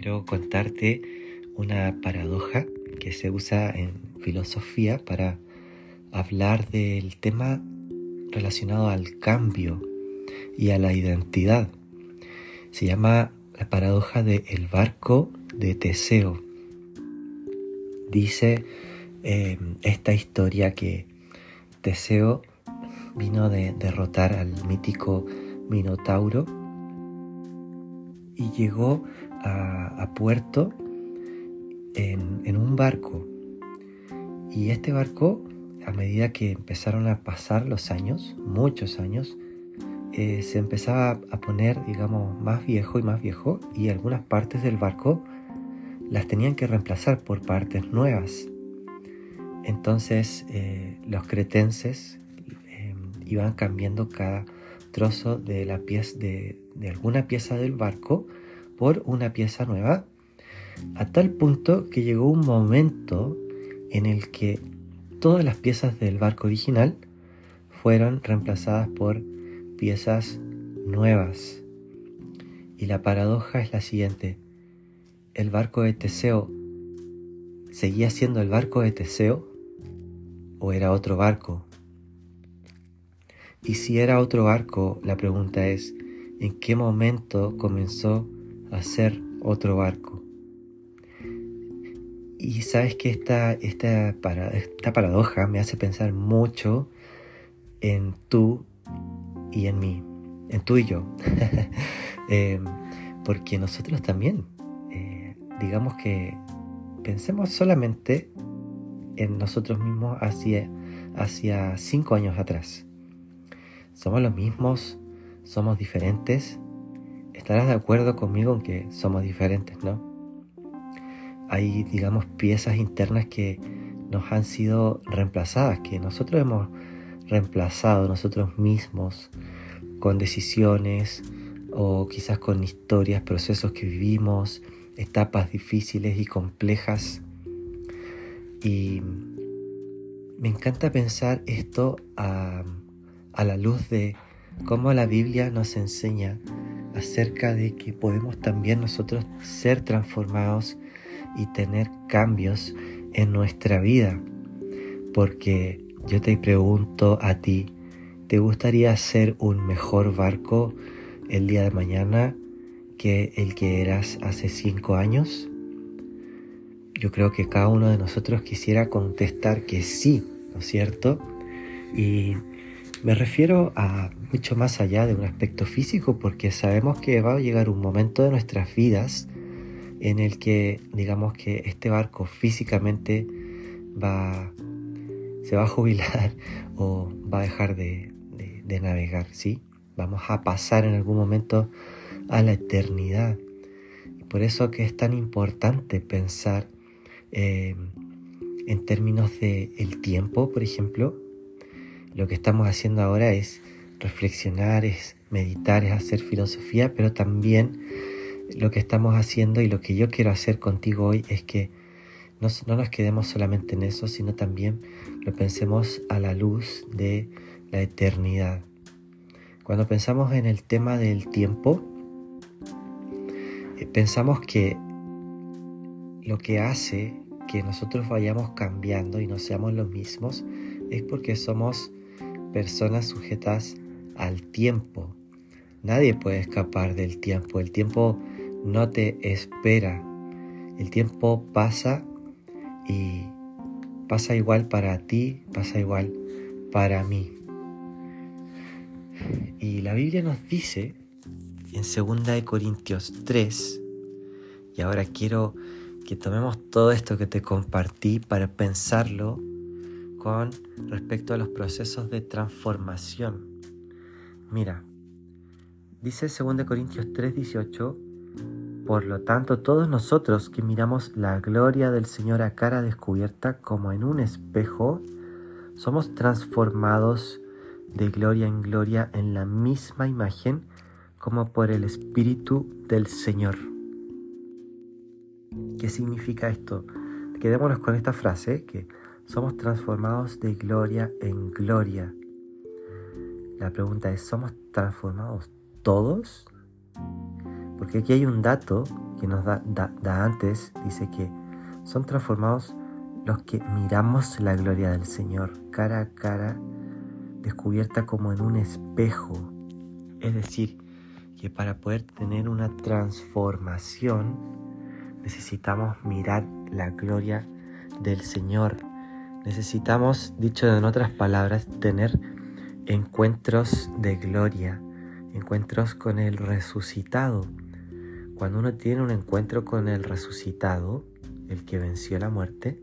quiero contarte una paradoja que se usa en filosofía para hablar del tema relacionado al cambio y a la identidad. Se llama la paradoja de el barco de Teseo. Dice eh, esta historia que Teseo vino de derrotar al mítico Minotauro y llegó a, puerto en, un barco. Y este barco, a medida que empezaron a pasar los años, muchos años, eh, se empezaba a poner, digamos, más viejo y más viejo y algunas partes del barco las tenían que reemplazar por partes nuevas. Entonces eh, los cretenses eh, iban cambiando cada trozo de la pieza de, alguna pieza del barco por una pieza nueva, a tal punto que llegó un momento en el que todas las piezas del barco original fueron reemplazadas por piezas nuevas. Y la paradoja es la siguiente. El barco de Teseo seguía siendo el barco de Teseo o era otro barco y si era otro barco, la pregunta es, ¿en qué momento comenzó a ser otro barco? Y sabes que esta, esta, esta paradoja me hace pensar mucho en tú y en mí, en tú y yo. Em, porque nosotros también, eh, digamos que pensemos solamente en nosotros mismos hacia, hacia cinco años atrás. ¿Somos los mismos? ¿Somos diferentes? Estarás de acuerdo conmigo en que somos diferentes, ¿no? Hay, digamos, piezas internas que nos han sido reemplazadas, que nosotros hemos reemplazado nosotros mismos con decisiones o quizás con historias, procesos que vivimos, etapas difíciles y complejas. Y me encanta pensar esto a la luz de cómo la Biblia nos enseña acerca de que podemos también nosotros ser transformados y tener cambios en nuestra vida. Porque yo te pregunto a ti, ¿te gustaría ser un mejor barco el día de mañana que el que eras hace cinco años? Yo creo que cada uno de nosotros quisiera contestar que sí, ¿no es cierto? Y me refiero a mucho más allá de un aspecto físico porque sabemos que va a llegar un momento de nuestras vidas en el que digamos que este barco físicamente va se va a jubilar o va a dejar de, navegar, ¿sí? Vamos a pasar en algún momento a la eternidad. Por eso que es tan importante pensar eh, en términos de tiempo, por ejemplo, lo que estamos haciendo ahora es reflexionar, es meditar, es hacer filosofía, pero también lo que estamos haciendo y lo que yo quiero hacer contigo hoy es que no, nos quedemos solamente en eso, sino también lo pensemos a la luz de la eternidad. Cuando pensamos en el tema del tiempo, eh, pensamos que lo que hace que nosotros vayamos cambiando y no seamos los mismos es porque somos personas sujetas al tiempo. Nadie puede escapar del tiempo. El tiempo no te espera. El tiempo pasa y pasa igual para ti, pasa igual para mí. Y la Biblia nos dice en 2 Corintios 3, y ahora quiero que tomemos todo esto que te compartí para pensarlo con respecto a los procesos de transformación. Mira, dice 2 Corintios 3:18, por lo tanto todos nosotros que miramos la gloria del Señor a cara descubierta como en un espejo, somos transformados de gloria en gloria en la misma imagen como por el Espíritu del Señor. ¿Qué significa esto? Quedémonos con esta frase que somos transformados de gloria en gloria. La pregunta es, ¿somos transformados todos? Porque aquí hay un dato que nos da, antes, dice que son transformados los que miramos la gloria del Señor cara a cara, descubierta como en un espejo. Es decir, que para poder tener una transformación necesitamos mirar la gloria del Señor. Necesitamos, dicho en otras palabras, tener encuentros de gloria, encuentros con el resucitado. Cuando uno tiene un encuentro con el resucitado, el que venció la muerte,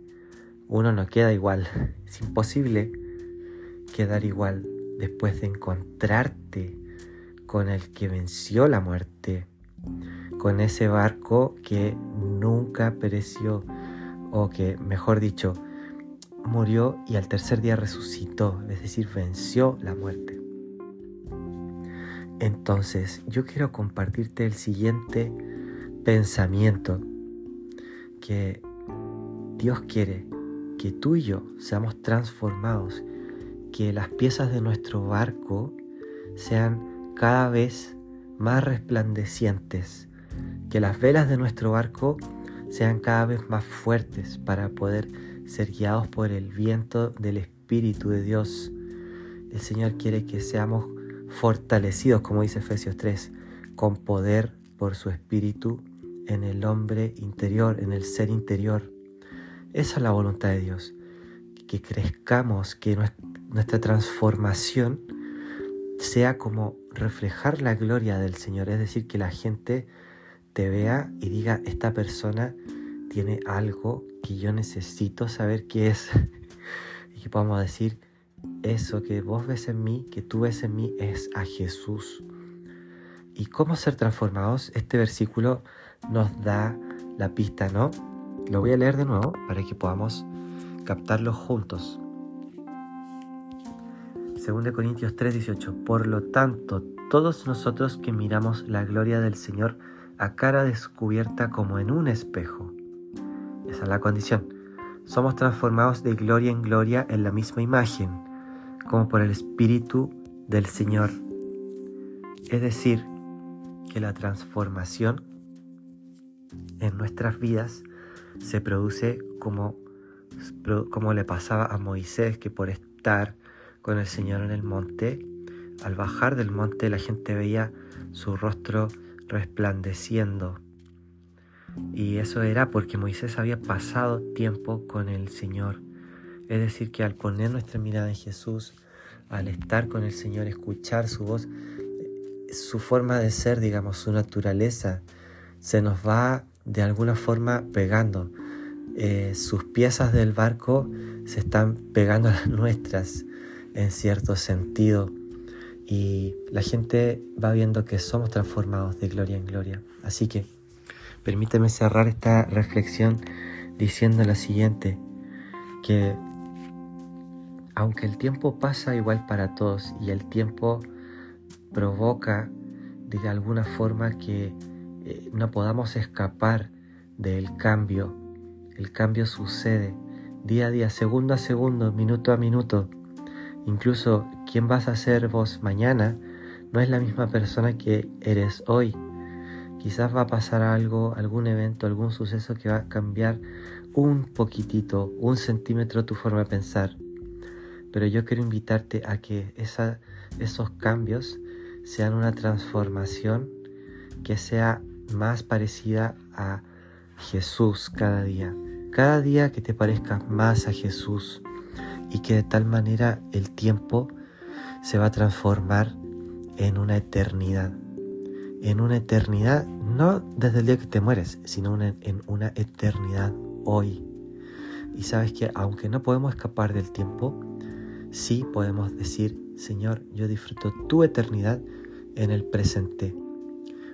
uno no queda igual. Es imposible quedar igual después de encontrarte con el que venció la muerte, con ese barco que nunca pereció, o que, mejor dicho, murió y al tercer día resucitó, es decir, venció la muerte. Entonces, yo quiero compartirte el siguiente pensamiento, que Dios quiere que tú y yo seamos transformados, que las piezas de nuestro barco sean cada vez más resplandecientes, que las velas de nuestro barco sean cada vez más fuertes para poder ser guiados por el viento del Espíritu de Dios. El Señor quiere que seamos fortalecidos, como dice Efesios 3, con poder por su Espíritu en el hombre interior, en el ser interior. Esa es la voluntad de Dios, que crezcamos, que nuestra transformación sea como reflejar la gloria del Señor, es decir, que la gente te vea y diga, esta persona tiene algo que yo necesito saber qué es. y que podamos decir, eso que vos ves en mí, que tú ves en mí, es a Jesús. ¿Y cómo ser transformados? Este versículo nos da la pista, ¿no? Lo voy a leer de nuevo para que podamos captarlo juntos. 2 Corintios 3:18. Por lo tanto, todos nosotros que miramos la gloria del Señor a cara descubierta como en un espejo. Esa es la condición. Somos transformados de gloria en gloria en la misma imagen, como por el Espíritu del Señor. Es decir, que la transformación en nuestras vidas se produce como, como le pasaba a Moisés, que por estar con el Señor en el monte. Al bajar del monte la gente veía su rostro resplandeciendo. Y eso era porque Moisés había pasado tiempo con el Señor. Es decir, que al poner nuestra mirada en Jesús, al estar con el Señor, escuchar su voz, su forma de ser, digamos, su naturaleza, se nos va de alguna forma pegando. Eh, sus piezas del barco se están pegando a las nuestras en cierto sentido y la gente va viendo que somos transformados de gloria en gloria. Así que permíteme cerrar esta reflexión diciendo lo siguiente, que aunque el tiempo pasa igual para todos y el tiempo provoca de alguna forma que eh, no podamos escapar del cambio, el cambio sucede día a día, segundo a segundo, minuto a minuto, Incluso quién vas a ser vos mañana no es la misma persona que eres hoy. Quizás va a pasar algo, algún evento, algún suceso que va a cambiar un poquitito, un centímetro tu forma de pensar. Pero yo quiero invitarte a que esos cambios sean una transformación que sea más parecida a Jesús cada día. Cada día que te parezca más a Jesús y que de tal manera el tiempo se va a transformar en una eternidad. En una eternidad, no desde el día que te mueres, sino en una eternidad hoy. Y sabes que aunque no podemos escapar del tiempo, sí podemos decir, Señor, yo disfruto tu eternidad en el presente.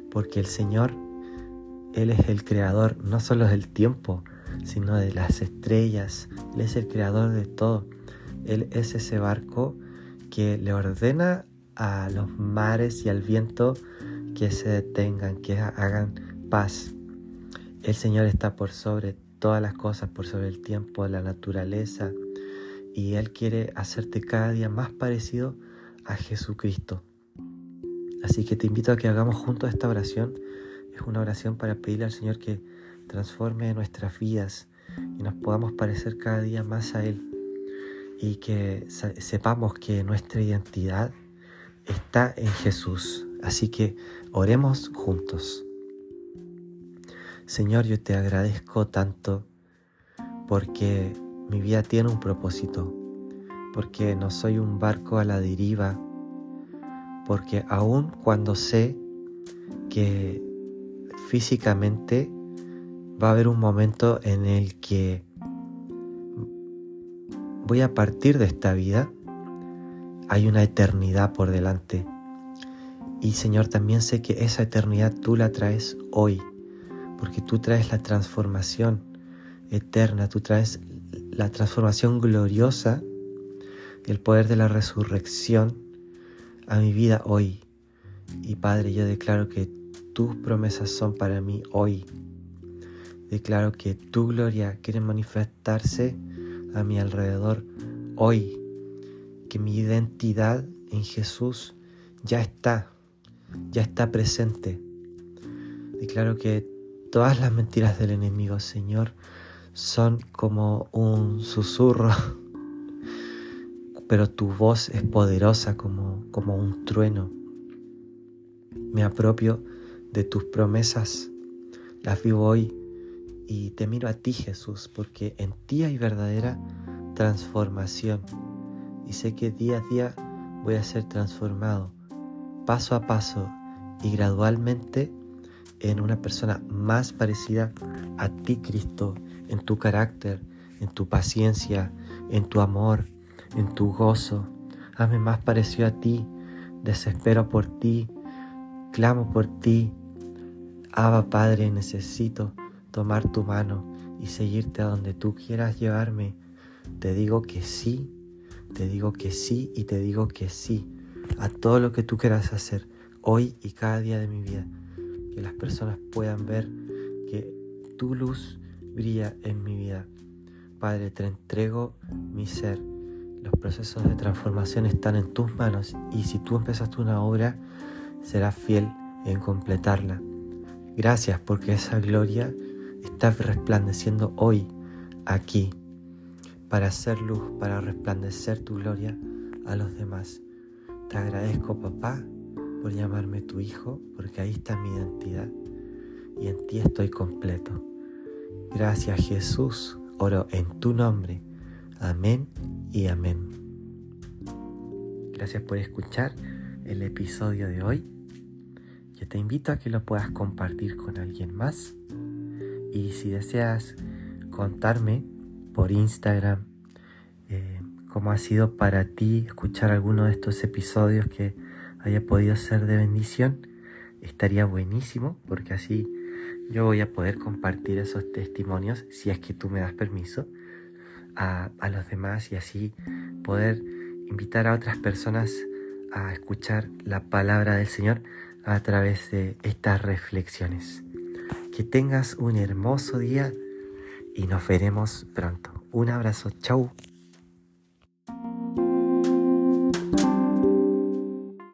Porque el Señor, Él es el creador no solo del tiempo, sino de las estrellas. Él es el creador de todo. Él es ese barco que le ordena a los mares y al viento que se detengan, que hagan paz. El Señor está por sobre todas las cosas, por sobre el tiempo, la naturaleza, y Él quiere hacerte cada día más parecido a Jesucristo. Así que te invito a que hagamos juntos esta oración es una oración para pedirle al Señor que transforme nuestras vidas y nos podamos parecer cada día más a Él y que sepamos que nuestra identidad está en Jesús. Así que oremos juntos. Señor, yo te agradezco tanto porque mi vida tiene un propósito, porque no soy un barco a la deriva, porque aun cuando sé que físicamente va a haber un momento en el que voy a partir de esta vida, hay una eternidad por delante. Y Señor, también sé que esa eternidad tú la traes hoy, porque tú traes la transformación eterna, tú traes la transformación gloriosa, el poder de la resurrección a mi vida hoy. Y Padre, yo declaro que tus promesas son para mí hoy. Declaro que tu gloria quiere manifestarse a mi alrededor hoy. Que mi identidad en Jesús ya está, ya está presente. Declaro que todas las mentiras del enemigo, Señor, son como un susurro, pero tu voz es poderosa como, como un trueno. Me apropio de tus promesas, las vivo hoy y te miro a ti Jesús, porque en ti hay verdadera transformación y sé que día a día voy a ser transformado, paso a paso y gradualmente en una persona más parecida a ti Cristo en tu carácter, en tu paciencia, en tu amor, en tu gozo. Hazme más parecido a ti, desespero por ti, clamo por ti. Abba Padre, necesito tomar tu mano y seguirte a donde tú quieras llevarme. Te digo que sí, te digo que sí y te digo que sí a todo lo que tú quieras hacer hoy y cada día de mi vida. Que las personas puedan ver que tu luz brilla en mi vida. Padre, te entrego mi ser. Los procesos de transformación están en tus manos y si tú empezaste una obra, serás fiel en completarla. Gracias porque esa gloria está resplandeciendo hoy, aquí, para hacer luz, para resplandecer tu gloria a los demás. Te agradezco, papá, por llamarme tu hijo, porque ahí está mi identidad y en ti estoy completo. Gracias Jesús, oro en tu nombre. Amén y amén. Gracias por escuchar el episodio de hoy. Yo te invito a que lo puedas compartir con alguien más. Y si deseas contarme por Instagram eh, cómo ha sido para ti escuchar alguno de estos episodios que haya podido ser de bendición, estaría buenísimo porque así yo voy a poder compartir esos testimonios, si es que tú me das permiso, a, los demás y así poder invitar a otras personas a escuchar la palabra del Señor a través de estas reflexiones. Que tengas un hermoso día y nos veremos pronto. Un abrazo, chau.